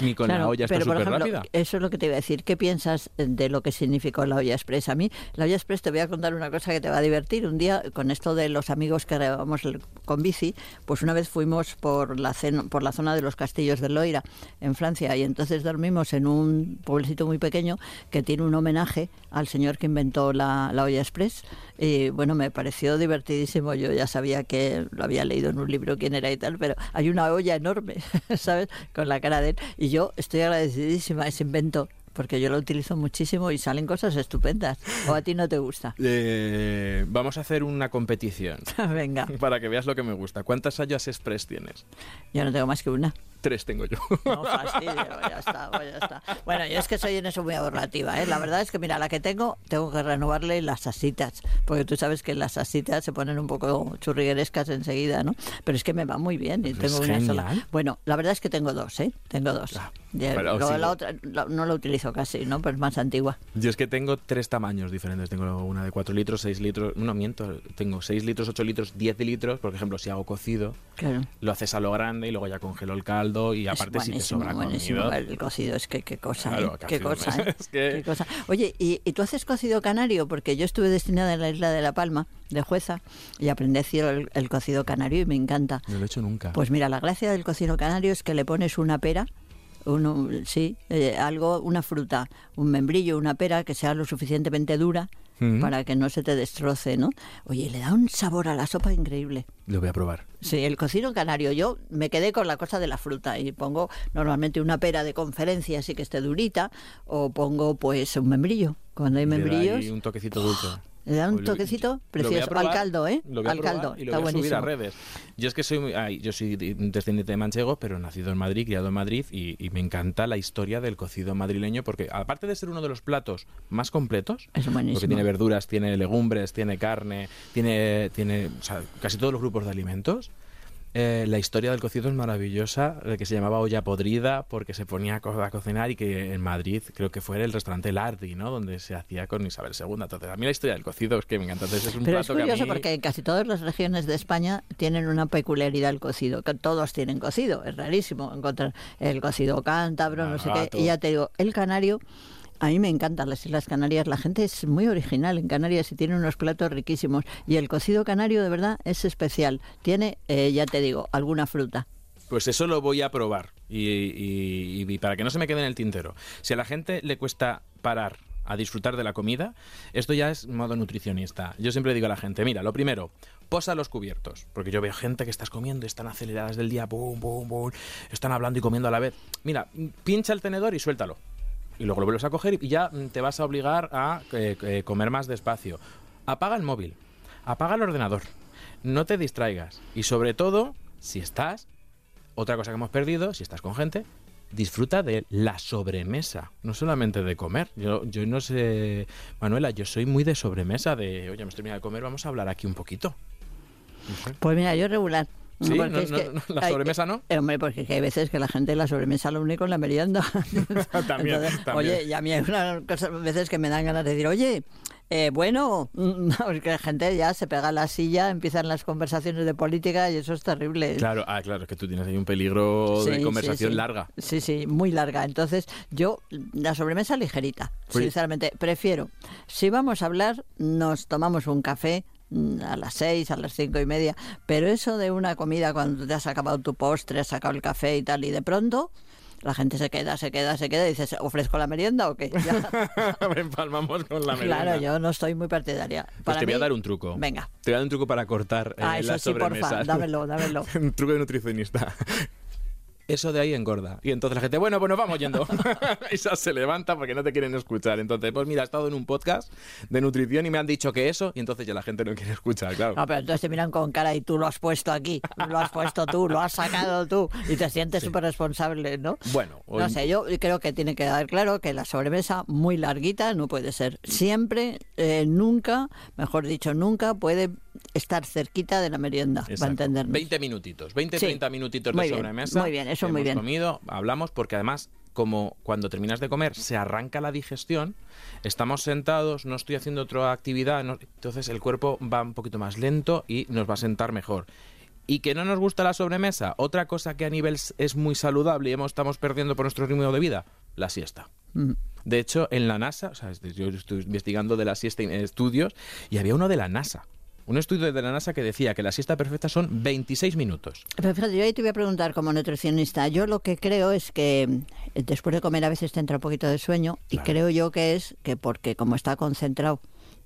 S2: ni con la olla está
S4: pero por ejemplo,
S2: rápida.
S4: Eso es lo que te iba a decir. ¿Qué piensas de lo que significó la olla express? A mí, la olla express te voy a contar una cosa que te va a divertir. Un día, con esto de los amigos que vamos con bici, pues una vez fuimos por la, por la zona de los castillos de Loira, en Francia, y entonces dormimos en un pueblecito muy pequeño que tiene un homenaje al señor que inventó la, la olla express. Y bueno, me pareció divertidísimo. Yo ya sabía que lo había leído en un libro quién era y tal, pero hay una olla enorme, ¿sabes? Con la cara de él. Y yo estoy agradecidísima a ese invento, porque yo lo utilizo muchísimo y salen cosas estupendas. ¿O a ti no te gusta?
S2: Eh, vamos a hacer una competición
S4: Venga,
S2: para que veas lo que me gusta. ¿Cuántas ollas express tienes?
S4: yo no tengo más que una.
S2: Tres tengo yo.
S4: No fastidio, ya está, pues ya está. Bueno, yo es que soy en eso muy ahorrativa, ¿eh? La verdad es que, mira, la que tengo, tengo que renovarle las asitas, porque tú sabes que las asitas se ponen un poco churriguerescas enseguida, ¿no? Pero es que me va muy bien y tengo una sola. Bueno, la verdad es que tengo dos, ¿eh? Tengo dos. Ah, la otra no la utilizo casi, ¿no? Pero es más antigua.
S2: Yo es que tengo tres tamaños diferentes. Tengo una de 4 litros, 6 litros, no miento, tengo 6 litros, 8 litros, 10 litros, por ejemplo, si hago cocido, lo haces a lo grande y luego ya congelo el caldo y aparte si te sobra
S4: buenísimo, El cocido es que qué cosa, ¿eh? qué, cosa, ¿eh? qué cosa. Oye, ¿y, tú haces cocido canario? Porque yo estuve destinada en la isla de La Palma, de Jueza, y aprendí a hacer el, cocido canario y me encanta.
S2: No lo he hecho nunca.
S4: Pues mira, la gracia del cocido canario es que le pones una pera uno, sí, eh, algo, una fruta, un membrillo, una pera que sea lo suficientemente dura para que no se te destroce, ¿no? Oye, le da un sabor a la sopa increíble.
S2: Lo voy a probar.
S4: Sí, el cocido canario. Yo me quedé con la cosa de la fruta y pongo normalmente una pera de conferencia así que esté durita o pongo pues un membrillo. Cuando hay membrillos.
S2: Y un toquecito dulce.
S4: Le da un toquecito precioso al caldo, ¿eh? al caldo.
S2: Y lo voy a subir a redes. Yo es que soy muy, yo soy descendiente de manchego, pero nacido en Madrid, criado en Madrid y, me encanta la historia del cocido madrileño porque aparte de ser uno de los platos más completos,
S4: es
S2: porque tiene verduras, tiene legumbres, tiene carne, tiene tiene casi todos los grupos de alimentos. Eh, la historia del cocido es maravillosa, de que se llamaba olla podrida porque se ponía a, cocinar y que en Madrid creo que fue el restaurante Lardi, ¿no? Donde se hacía con Isabel II. Entonces, a mí la historia del cocido es que me encanta. Entonces, es un
S4: Pero
S2: plato
S4: es curioso
S2: que
S4: porque en casi todas las regiones de España tienen una peculiaridad el cocido, que todos tienen cocido. Es rarísimo encontrar el cocido cántabro, no sé qué. Y ya te digo, el canario a mí me encantan las Islas Canarias. La gente es muy original en Canarias y tiene unos platos riquísimos. Y el cocido canario, de verdad, es especial. Tiene, eh, ya te digo, alguna fruta.
S2: Pues eso lo voy a probar. Y, para que no se me quede en el tintero. Si a la gente le cuesta parar a disfrutar de la comida, esto ya es modo nutricionista. Yo siempre digo a la gente, mira, lo primero, posa los cubiertos, porque yo veo gente que estás comiendo, están aceleradas del día, boom, boom, boom, están hablando y comiendo a la vez. Mira, pincha el tenedor y suéltalo y luego lo vuelves a coger y ya te vas a obligar a eh, eh, comer más despacio. Apaga el móvil, apaga el ordenador, no te distraigas y sobre todo, si estás, otra cosa que hemos perdido, si estás con gente, disfruta de la sobremesa, no solamente de comer. Yo, yo no sé, Manuela, yo soy muy de sobremesa, de, oye, me estoy de comer, vamos a hablar aquí un poquito.
S4: Pues mira, yo regular.
S2: Sí, la sobremesa no.
S4: Eh, hombre, porque hay veces que la gente la sobremesa lo único en la merienda.
S2: también,
S4: Oye, y a mí hay unas veces que me dan ganas de decir, oye, eh, bueno, porque la gente ya se pega a la silla, empiezan las conversaciones de política y eso es terrible.
S2: Claro, ah, claro, es que tú tienes ahí un peligro de conversación larga.
S4: Sí, sí, muy larga. Entonces, yo, la sobremesa ligerita, sinceramente, prefiero. Si vamos a hablar, nos tomamos un café, a las seis, a las cinco y media, pero eso de una comida cuando te has acabado tu postre, has sacado el café y tal, y de pronto la gente se queda, se queda, se queda y dices, ¿ofrezco la merienda o qué?
S2: Empalmamos con la merienda.
S4: Claro, yo no estoy muy partidaria.
S2: pues te voy a dar un truco.
S4: Venga.
S2: Te voy a dar un truco para cortar eh, ah, eso sí, Porfa,
S4: dámelo, dámelo.
S2: un truco de nutricionista eso de ahí engorda. Y entonces la gente, bueno, pues nos vamos yendo. Isa se levanta porque no te quieren escuchar. Entonces, pues mira, he estado en un podcast de nutrición y me han dicho que eso, y entonces ya la gente no quiere escuchar, claro.
S4: No, pero entonces te miran con cara y tú lo has puesto aquí, lo has puesto tú, lo has sacado tú, y te sientes súper responsable, ¿no?
S2: Bueno.
S4: No sé, yo creo que tiene que dar claro que la sobremesa muy larguita no puede ser. Siempre, eh, nunca, mejor dicho, nunca puede estar cerquita de la merienda, para entendernos.
S2: 20 minutitos, 20, 30 minutitos de sobremesa.
S4: Muy bien, eso muy bien.
S2: comido, hablamos, porque además, como cuando terminas de comer se arranca la digestión, estamos sentados, no estoy haciendo otra actividad, entonces el cuerpo va un poquito más lento y nos va a sentar mejor. Y que no nos gusta la sobremesa, otra cosa que a nivel es muy saludable y estamos perdiendo por nuestro ritmo de vida, la siesta. Mm. De hecho, en la NASA, o sea, yo estoy investigando de la siesta en estudios y había uno de la NASA un estudio de la NASA que decía que la siesta perfecta son 26 minutos.
S4: Pero fíjate, yo ahí te voy a preguntar como nutricionista. Yo lo que creo es que eh, después de comer a veces te entra un poquito de sueño y creo yo que es que porque como está concentrado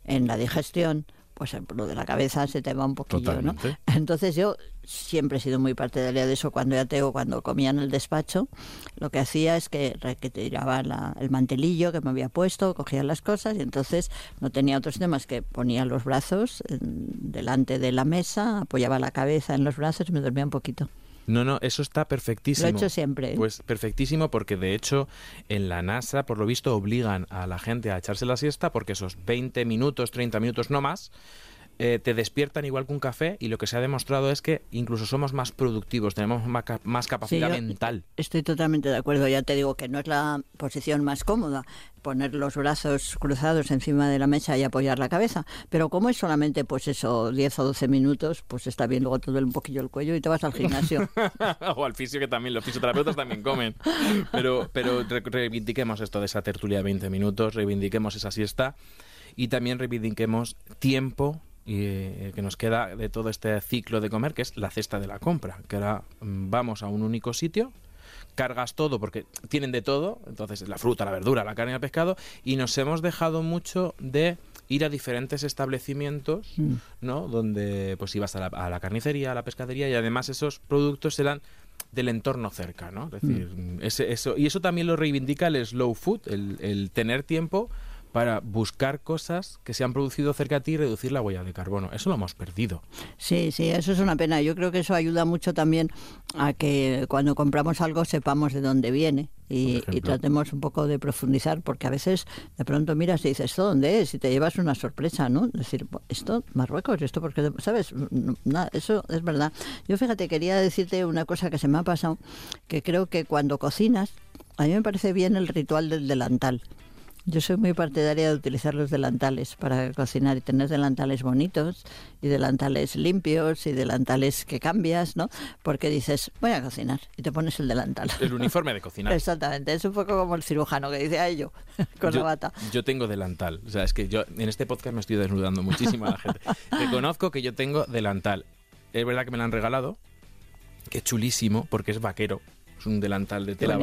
S4: en la digestión, pues lo de la cabeza se te va un poquillo, ¿no? Entonces yo siempre he sido muy partidaria de eso. Cuando ya tengo, cuando comía en el despacho, lo que hacía es que, que tiraba el mantelillo que me había puesto, cogía las cosas y entonces no tenía otros temas que ponía los brazos delante de la mesa, apoyaba la cabeza en los brazos y me dormía un poquito.
S2: No, no, eso está perfectísimo.
S4: Lo he hecho siempre.
S2: Pues perfectísimo porque de hecho en la NASA, por lo visto, obligan a la gente a echarse la siesta porque esos 20 minutos, 30 minutos no más, eh, te despiertan igual que un café y lo que se ha demostrado es que incluso somos más productivos, tenemos más, más capacidad
S4: Sí,
S2: mental.
S4: Estoy totalmente de acuerdo. Ya te digo que no es la posición más cómoda poner los brazos cruzados encima de la mesa y apoyar la cabeza. Pero como es solamente, pues eso, 10 o 12 minutos, pues está bien. Luego te duele un poquillo el cuello y te vas al gimnasio.
S2: o al fisio que también, los fisioterapeutas también comen. Pero, pero re- reivindiquemos esto de esa tertulia de 20 minutos, reivindiquemos esa siesta y también reivindiquemos tiempo y, eh, que nos queda de todo este ciclo de comer, que es la cesta de la compra. Que ahora mm, vamos a un único sitio, cargas todo porque tienen de todo, entonces la fruta, la verdura, la carne el pescado, y nos hemos dejado mucho de ir a diferentes establecimientos,
S4: Mm.
S2: ¿no? Donde pues ibas a la, a la carnicería, a la pescadería y además esos productos eran del entorno cerca, ¿no? Es decir, ese- eso, y eso también lo reivindica el slow food, el, el tener tiempo para buscar cosas que se han producido cerca a ti y reducir la huella de carbono. Eso lo hemos perdido.
S4: Sí, sí, eso es una pena. Yo creo que eso ayuda mucho también a que cuando compramos algo sepamos de dónde viene y, tratemos un poco de profundizar, porque a veces de pronto miras y dices, ¿esto dónde es? Y te llevas una sorpresa, ¿no? Decir, esto, Marruecos, esto porque, ¿sabes? Nada, eso es verdad. Yo fíjate, quería decirte una cosa que se me ha pasado, que creo que cuando cocinas, a mí me parece bien el ritual del delantal. Yo soy muy partidaria de utilizar los delantales para cocinar y tener delantales bonitos y delantales limpios y delantales que cambias, ¿no? Porque dices, voy a cocinar y te pones el delantal.
S2: El uniforme de cocinar.
S4: Exactamente, es un poco como el cirujano que dice, ay yo, con
S2: yo,
S4: la bata.
S2: yo tengo delantal. O sea, es que yo en este podcast me estoy desnudando muchísimo a la gente. Reconozco que yo tengo delantal. Es verdad que me lo han regalado, que es chulísimo porque es vaquero. Es un delantal de tela,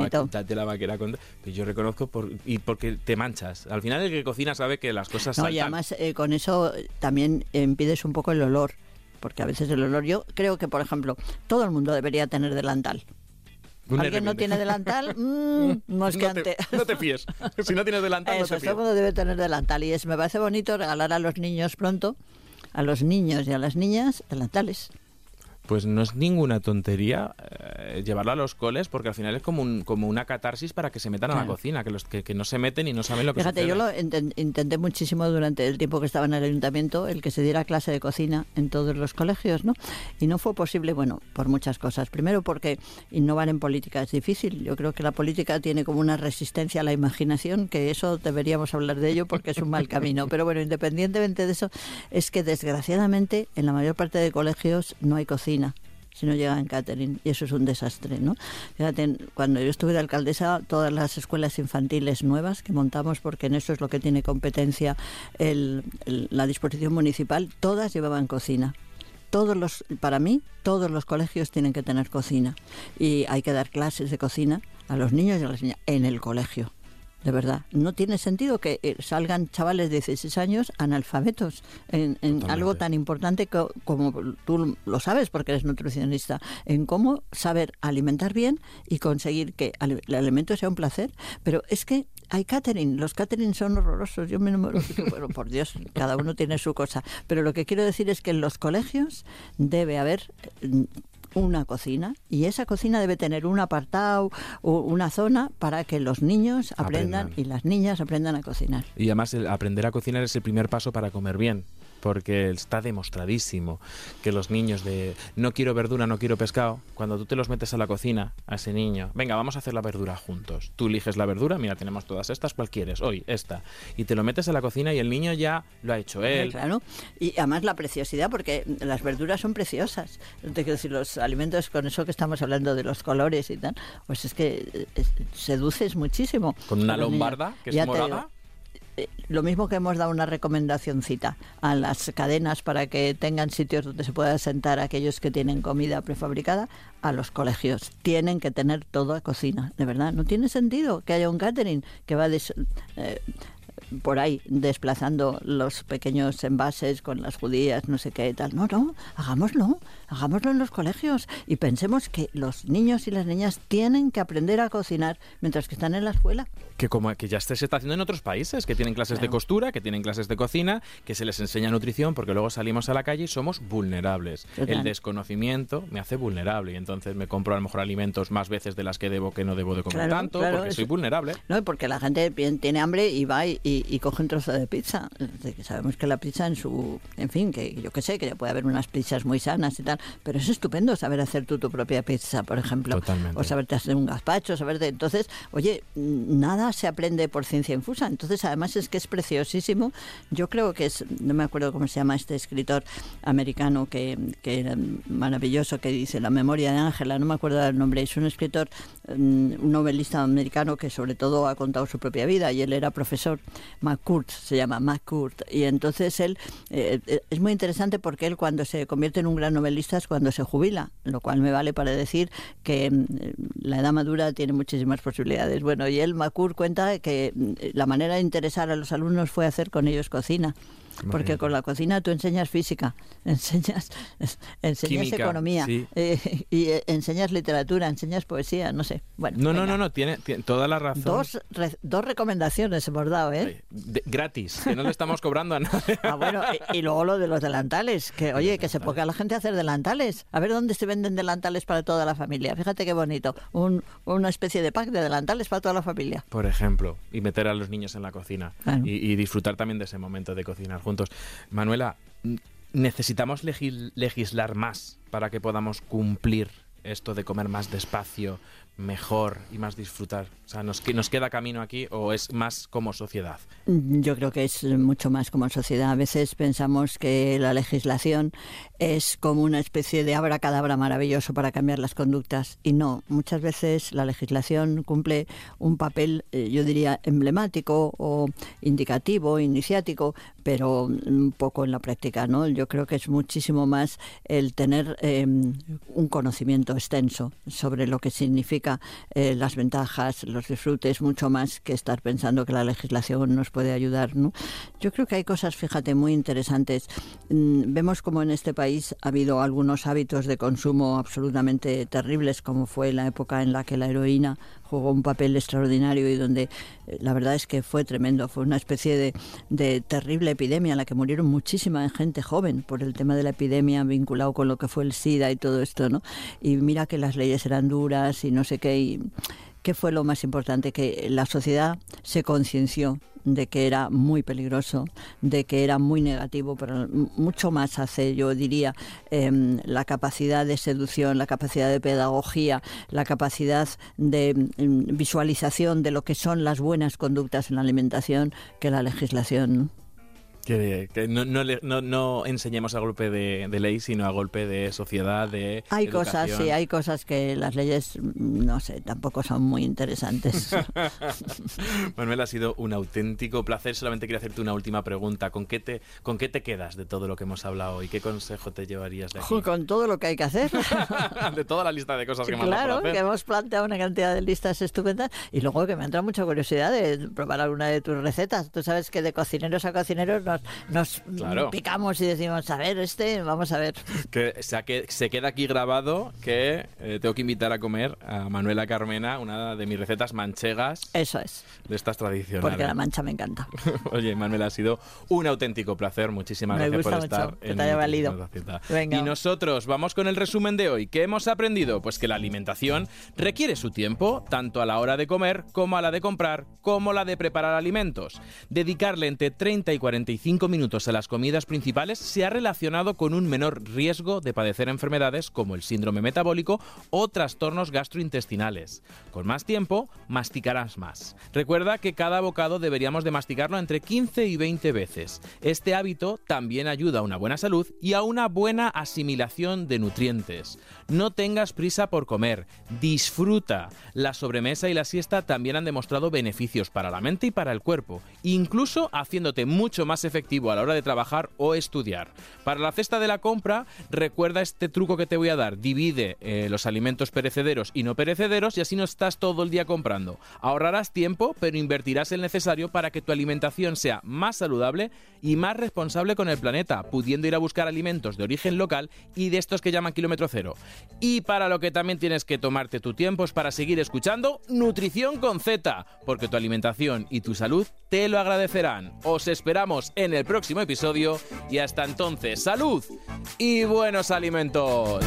S2: vaquera. Con, que yo reconozco por, y porque te manchas. Al final el que cocina sabe que las cosas
S4: No,
S2: saltan.
S4: y además eh, con eso eh, también impides un poco el olor, porque a veces el olor, yo creo que, por ejemplo, todo el mundo debería tener delantal. ¿Alguien no tiene delantal? Mm,
S2: No te, no te fíes. Si no tienes delantal, no te
S4: todo el
S2: fíes.
S4: mundo debe tener delantal. Y es, me parece bonito regalar a los niños pronto, a los niños y a las niñas, delantales.
S2: Pues no es ninguna tontería eh, llevarlo a los coles porque al final es como, un, como una catarsis para que se metan a la cocina, que, los, que, que no se meten y no saben lo que
S4: Fíjate, yo lo inten- intenté muchísimo durante el tiempo que estaba en el ayuntamiento, el que se diera clase de cocina en todos los colegios, ¿no? Y no fue posible, bueno, por muchas cosas. Primero porque innovar en política es difícil. Yo creo que la política tiene como una resistencia a la imaginación, que eso deberíamos hablar de ello porque es un mal camino. Pero bueno, independientemente de eso, es que desgraciadamente en la mayor parte de colegios no hay cocina si no llega en catering y eso es un desastre, ¿no? Cuando yo estuve de alcaldesa, todas las escuelas infantiles nuevas que montamos, porque en eso es lo que tiene competencia el- la disposición municipal, todas llevaban cocina. Todos los, para mí, todos los colegios tienen que tener cocina y hay que dar clases de cocina a los niños y a las niñas en el colegio. De verdad, no tiene sentido que eh, salgan chavales de 16 años analfabetos en, algo tan importante co- como tú lo sabes porque eres nutricionista, en cómo saber alimentar bien y conseguir que el alimento sea un placer. Pero es que hay catering, los catering son horrorosos. Yo me enamoro, bueno, por Dios, cada uno tiene su cosa. Pero lo que quiero decir es que en los colegios debe haber eh, una cocina y esa cocina debe tener un apartado o una zona para que los niños aprendan,
S2: Aprendan.
S4: y las niñas aprendan a cocinar.
S2: Y además el aprender a cocinar es el primer paso para comer bien. Porque está demostradísimo que los niños de no quiero verdura, no quiero pescado, cuando tú te los metes a la cocina, a ese niño, venga, vamos a hacer la verdura juntos. Tú eliges la verdura, mira, tenemos todas estas, ¿cuál quieres? Hoy, esta. Y te lo metes a la cocina y el niño ya lo ha hecho él.
S4: Claro. Y además la preciosidad, porque las verduras son preciosas. Te quiero decir, los alimentos, con eso que estamos hablando de los colores y tal, pues es que eh, seduces muchísimo.
S2: Con una lombarda, que es morada.
S4: Eh, lo mismo que hemos dado una recomendacióncita a las cadenas para que tengan sitios donde se pueda sentar aquellos que tienen comida prefabricada, a los colegios. Tienen que tener toda cocina, de verdad. No tiene sentido que haya un catering que va des- eh, por ahí desplazando los pequeños envases con las judías, no sé qué y tal. No, no, hagámoslo, hagámoslo en los colegios y pensemos que los niños y las niñas tienen que aprender a cocinar mientras que están en la escuela.
S2: Que como que ya se está haciendo en otros países, que tienen clases de costura, que tienen clases de cocina, que se les enseña nutrición, porque luego salimos a la calle y somos vulnerables.
S4: Total.
S2: El desconocimiento me hace vulnerable y entonces me compro a lo mejor alimentos más veces de las que debo que no debo de comer
S4: Claro,
S2: tanto,
S4: claro,
S2: porque soy vulnerable.
S4: No, porque la gente tiene hambre y va y, y- y coge un trozo de pizza. Sabemos que la pizza en su... En fin, que yo qué sé, que puede haber unas pizzas muy sanas y tal. Pero es estupendo saber hacer tú tu propia pizza, por ejemplo.
S2: Totalmente.
S4: O saberte hacer un gazpacho, saberte... Entonces, oye, nada se aprende por ciencia infusa. Entonces, además es que es preciosísimo. Yo creo que es... No me acuerdo cómo se llama este escritor americano que, que era maravilloso, que dice La memoria de Ángela. No me acuerdo del nombre. Es un escritor, mm, un novelista americano que sobre todo ha contado su propia vida y él era profesor. McCourt se llama McCourt. Y entonces él eh, eh, es muy interesante porque él cuando se convierte en un gran novelista es cuando se jubila, lo cual me vale para decir que mm, la edad madura tiene muchísimas posibilidades. Bueno, y él, McCourt, cuenta que mm, la manera de interesar a los alumnos fue hacer con ellos cocina. Porque con la cocina tú enseñas física, enseñas, enseñas
S2: Química,
S4: economía
S2: sí.
S4: eh, y eh, enseñas literatura, enseñas poesía, no sé. Bueno,
S2: No, no,
S4: venga.
S2: no, no, tiene, tiene toda la razón.
S4: Dos, re- dos recomendaciones hemos dado, ¿eh?
S2: De- gratis, que no le estamos cobrando a nadie.
S4: Ah, bueno, y, y luego lo de los delantales, que oye, que se ponga la gente a hacer delantales. A ver dónde se venden delantales para toda la familia. Fíjate qué bonito. Un- una especie de pack de delantales para toda la familia.
S2: Por ejemplo, y meter a los niños en la cocina
S4: Claro.
S2: y, y disfrutar también de ese momento de cocinar juntos. Manuela, necesitamos legis- legislar más para que podamos cumplir esto de comer más despacio, mejor y más disfrutar. O sea, ¿nos, nos queda camino aquí o es más como sociedad?
S4: Yo creo que es mucho más como sociedad. A veces pensamos que la legislación es como una especie de abracadabra maravilloso para cambiar las conductas. Y no, muchas veces la legislación cumple un papel, eh, yo diría, emblemático o indicativo, iniciático, pero un poco en la práctica. ¿no? Yo creo que es muchísimo más el tener eh, un conocimiento extenso sobre lo que significa eh, las ventajas, los disfrutes, mucho más que estar pensando que la legislación nos puede ayudar. ¿no? Yo creo que hay cosas, fíjate, muy interesantes. Mm, Vemos como en este país ha habido algunos hábitos de consumo absolutamente terribles, como fue la época en la que la heroína jugó un papel extraordinario y donde eh, la verdad es que fue tremendo, fue una especie de, de terrible epidemia en la que murieron muchísima gente joven por el tema de la epidemia vinculado con lo que fue el SIDA y todo esto, ¿no? Y mira que las leyes eran duras y no sé qué y ¿Qué fue lo más importante? Que la sociedad se concienció de que era muy peligroso, de que era muy negativo, pero mucho más hace, yo diría, em, la capacidad de seducción, la capacidad de pedagogía, la capacidad de em, visualización de lo que son las buenas conductas en la alimentación que la legislación. ¿No?
S2: Que, que no, no, le- no- no enseñemos a golpe de, de ley, sino a golpe de sociedad, de
S4: Hay cosas,
S2: educación.
S4: sí, hay cosas que las leyes, mm, no sé, tampoco son muy interesantes.
S2: Manuel, ha sido un auténtico placer. Solamente quería hacerte una última pregunta. ¿Con qué te, con qué te quedas de todo lo que hemos hablado hoy? ¿Qué consejo te llevarías de aquí?
S4: Con todo lo que hay que hacer.
S2: de toda la lista de cosas que dado
S4: Claro,
S2: hacer.
S4: que hemos planteado una cantidad de listas estupendas y luego que me entra mucha curiosidad de probar alguna de tus recetas. Tú sabes que de cocineros a cocineros nos, nos
S2: Claro.
S4: picamos y decimos, a ver, este, vamos a ver.
S2: Que, o sea, que se queda aquí grabado que eh, tengo que invitar a comer a Manuela Carmena, una de mis recetas manchegas
S4: Eso es,
S2: de estas tradicionales.
S4: porque la mancha me encanta.
S2: Oye, Manuel, ha sido un auténtico placer. Muchísimas
S4: Me
S2: gracias por estar
S4: que te haya valido. Venga.
S2: Y nosotros vamos con el resumen de hoy. ¿Qué hemos aprendido? Pues que la alimentación requiere su tiempo, tanto a la hora de comer como a la de comprar, como la de preparar alimentos. Dedicarle entre 30 y 45 minutos a las comidas principales se ha relacionado con un menor riesgo de padecer enfermedades como el síndrome metabólico o trastornos gastrointestinales. Con más tiempo, masticarás más. Recuerda que cada bocado deberíamos de masticarlo entre 15 y 20 veces. Este hábito también ayuda a una buena salud y a una buena asimilación de nutrientes. No tengas prisa por comer, disfruta. La sobremesa y la siesta también han demostrado beneficios para la mente y para el cuerpo, incluso haciéndote mucho más efectivo a la hora de trabajar o estudiar. Para la cesta de la compra, recuerda este truco que te voy a dar. Divide eh, los alimentos perecederos y no perecederos y así no estás todo el día comprando. Ahorrarás tiempo, pero invertirás el necesario para que tu alimentación sea más saludable y más responsable con el planeta, pudiendo ir a buscar alimentos de origen local y de estos que llaman kilómetro cero. Y para lo que también tienes que tomarte tu tiempo es para seguir escuchando Nutrición con Z, porque tu alimentación y tu salud te lo agradecerán. Os esperamos en el próximo episodio y hasta entonces, salud y buenos alimentos.